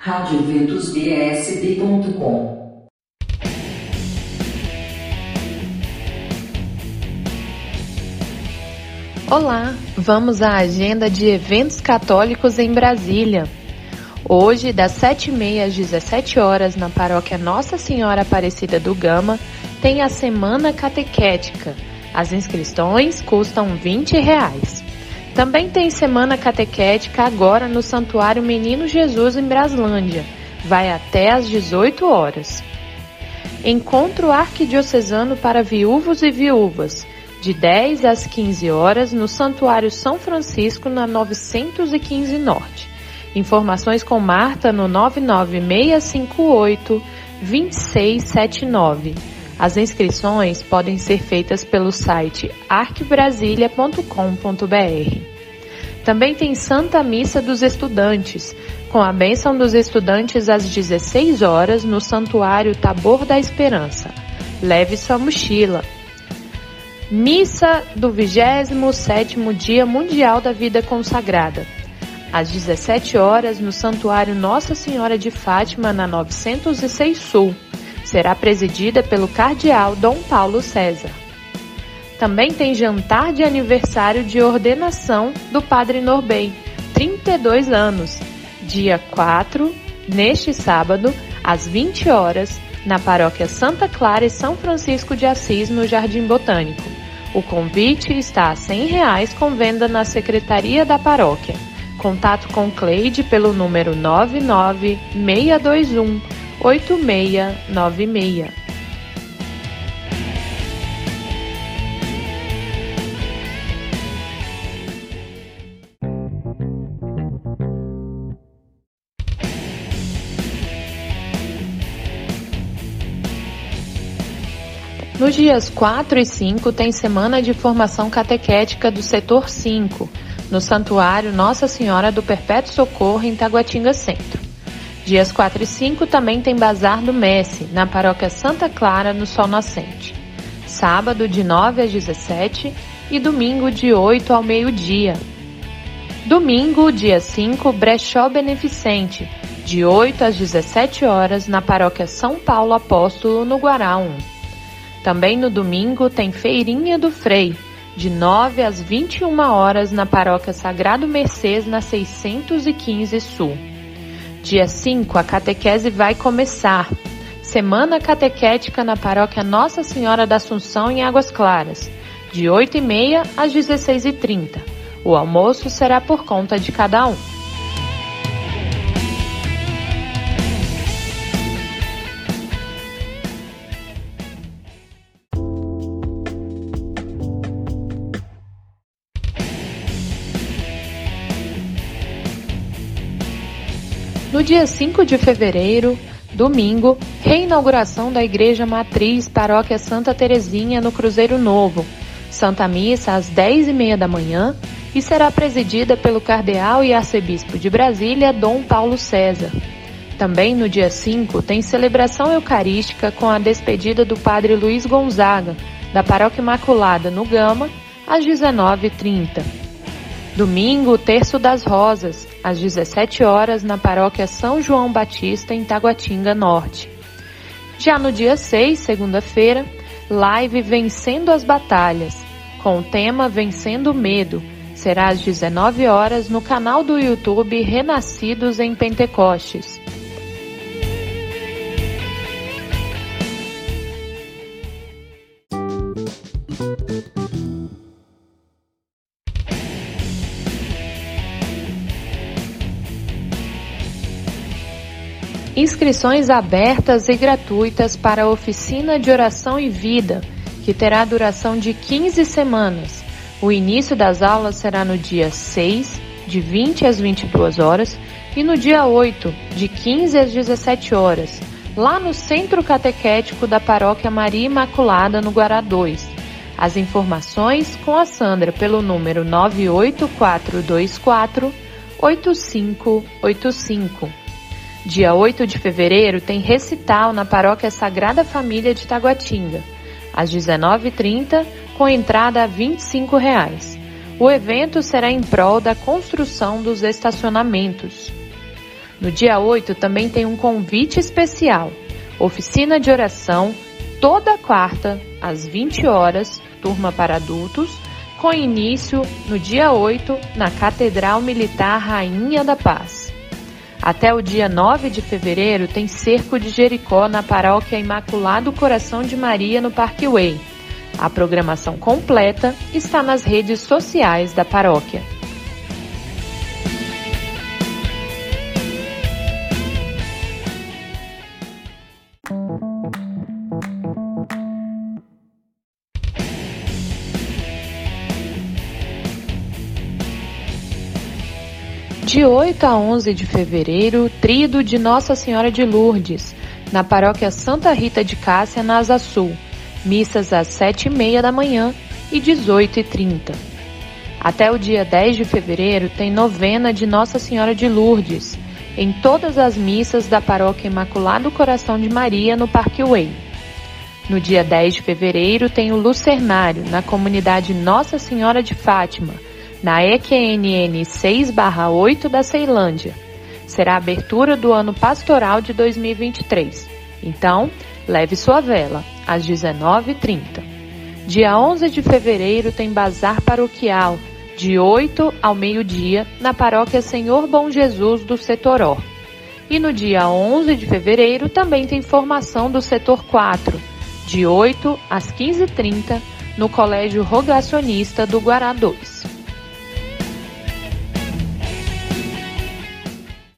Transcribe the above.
radioventusbsb.com Olá, vamos à agenda de eventos católicos em Brasília. Hoje, das 7h30 às 17 horas na paróquia Nossa Senhora Aparecida do Gama, tem a Semana Catequética. As inscrições custam 20 reais. Também tem Semana Catequética agora no Santuário Menino Jesus em Braslândia. Vai até às 18 horas. Encontro Arquidiocesano para Viúvos e Viúvas, de 10 às 15 horas no Santuário São Francisco na 915 Norte. Informações com Marta no 99658 2679. As inscrições podem ser feitas pelo site arquibrasilia.com.br. Também tem Santa Missa dos Estudantes, com a bênção dos estudantes às 16 horas no Santuário Tabor da Esperança. Leve sua mochila. Missa do 27º Dia Mundial da Vida Consagrada. Às 17 horas no Santuário Nossa Senhora de Fátima, na 906 Sul será presidida pelo cardeal Dom Paulo César. Também tem jantar de aniversário de ordenação do Padre Norbem, 32 anos, dia 4, neste sábado, às 20 horas, na paróquia Santa Clara e São Francisco de Assis, no Jardim Botânico. O convite está a 100 reais com venda na secretaria da paróquia. Contato com Cleide pelo número 99621 8696. Nos dias 4 e 5 tem semana de formação catequética do setor 5, no Santuário Nossa Senhora do Perpétuo Socorro em Taguatinga Centro. Dias 4 e 5 também tem Bazar do Messi, na paróquia Santa Clara, no Sol Nascente. Sábado, de 9 às 17 e domingo, de 8 ao meio-dia. Domingo, dia 5, Brechó Beneficente, de 8 às 17 horas, na paróquia São Paulo Apóstolo, no Guará 1. Também no domingo tem Feirinha do Frei, de 9 às 21 horas, na paróquia Sagrado Mercês, na 615 Sul. Dia 5, a catequese vai começar. Semana catequética na paróquia Nossa Senhora da Assunção em Águas Claras, de 8h30 às 16h30. O almoço será por conta de cada um. No dia 5 de fevereiro, domingo, reinauguração da Igreja Matriz Paróquia Santa Terezinha no Cruzeiro Novo. Santa Missa às 10h30 da manhã e será presidida pelo Cardeal e Arcebispo de Brasília, Dom Paulo César. Também no dia 5 tem celebração eucarística com a despedida do Padre Luiz Gonzaga, da Paróquia Imaculada no Gama, às 19h30. Domingo, Terço das Rosas, às 17 horas, na paróquia São João Batista, em Taguatinga Norte. Já no dia 6, segunda-feira, live Vencendo as Batalhas, com o tema Vencendo o Medo. Será às 19 horas no canal do YouTube Renascidos em Pentecostes. Inscrições abertas e gratuitas para a oficina de oração e vida, que terá duração de 15 semanas. O início das aulas será no dia 6, de 20 às 22 horas, e no dia 8, de 15 às 17 horas, lá no Centro Catequético da Paróquia Maria Imaculada, no Guará 2. As informações com a Sandra pelo número 98424 8585. Dia 8 de fevereiro tem recital na Paróquia Sagrada Família de Taguatinga, às 19h30, com entrada a 25 reais. O evento será em prol da construção dos estacionamentos. No dia 8 também tem um convite especial: oficina de oração toda quarta às 20 horas, turma para adultos, com início no dia 8 na Catedral Militar Rainha da Paz. Até o dia 9 de fevereiro tem cerco de Jericó na paróquia Imaculado Coração de Maria no Parkway. A programação completa está nas redes sociais da paróquia. De 8 a 11 de fevereiro, trido de Nossa Senhora de Lourdes, na paróquia Santa Rita de Cássia, na Asa Sul. Missas às 7h30 da manhã e 18h30. Até o dia 10 de fevereiro tem novena de Nossa Senhora de Lourdes, em todas as missas da paróquia Imaculado Coração de Maria, no Parque Way. No dia 10 de fevereiro tem o Lucernário, na comunidade Nossa Senhora de Fátima, na EQNN 6/8 da Ceilândia. Será a abertura do ano pastoral de 2023. Então, leve sua vela às 19h30. Dia 11 de fevereiro tem bazar paroquial, de 8 ao meio-dia, na paróquia Senhor Bom Jesus do Setoró. E no dia 11 de fevereiro também tem formação do setor 4, de 8 às 15h30, no Colégio Rogacionista do Guará 2.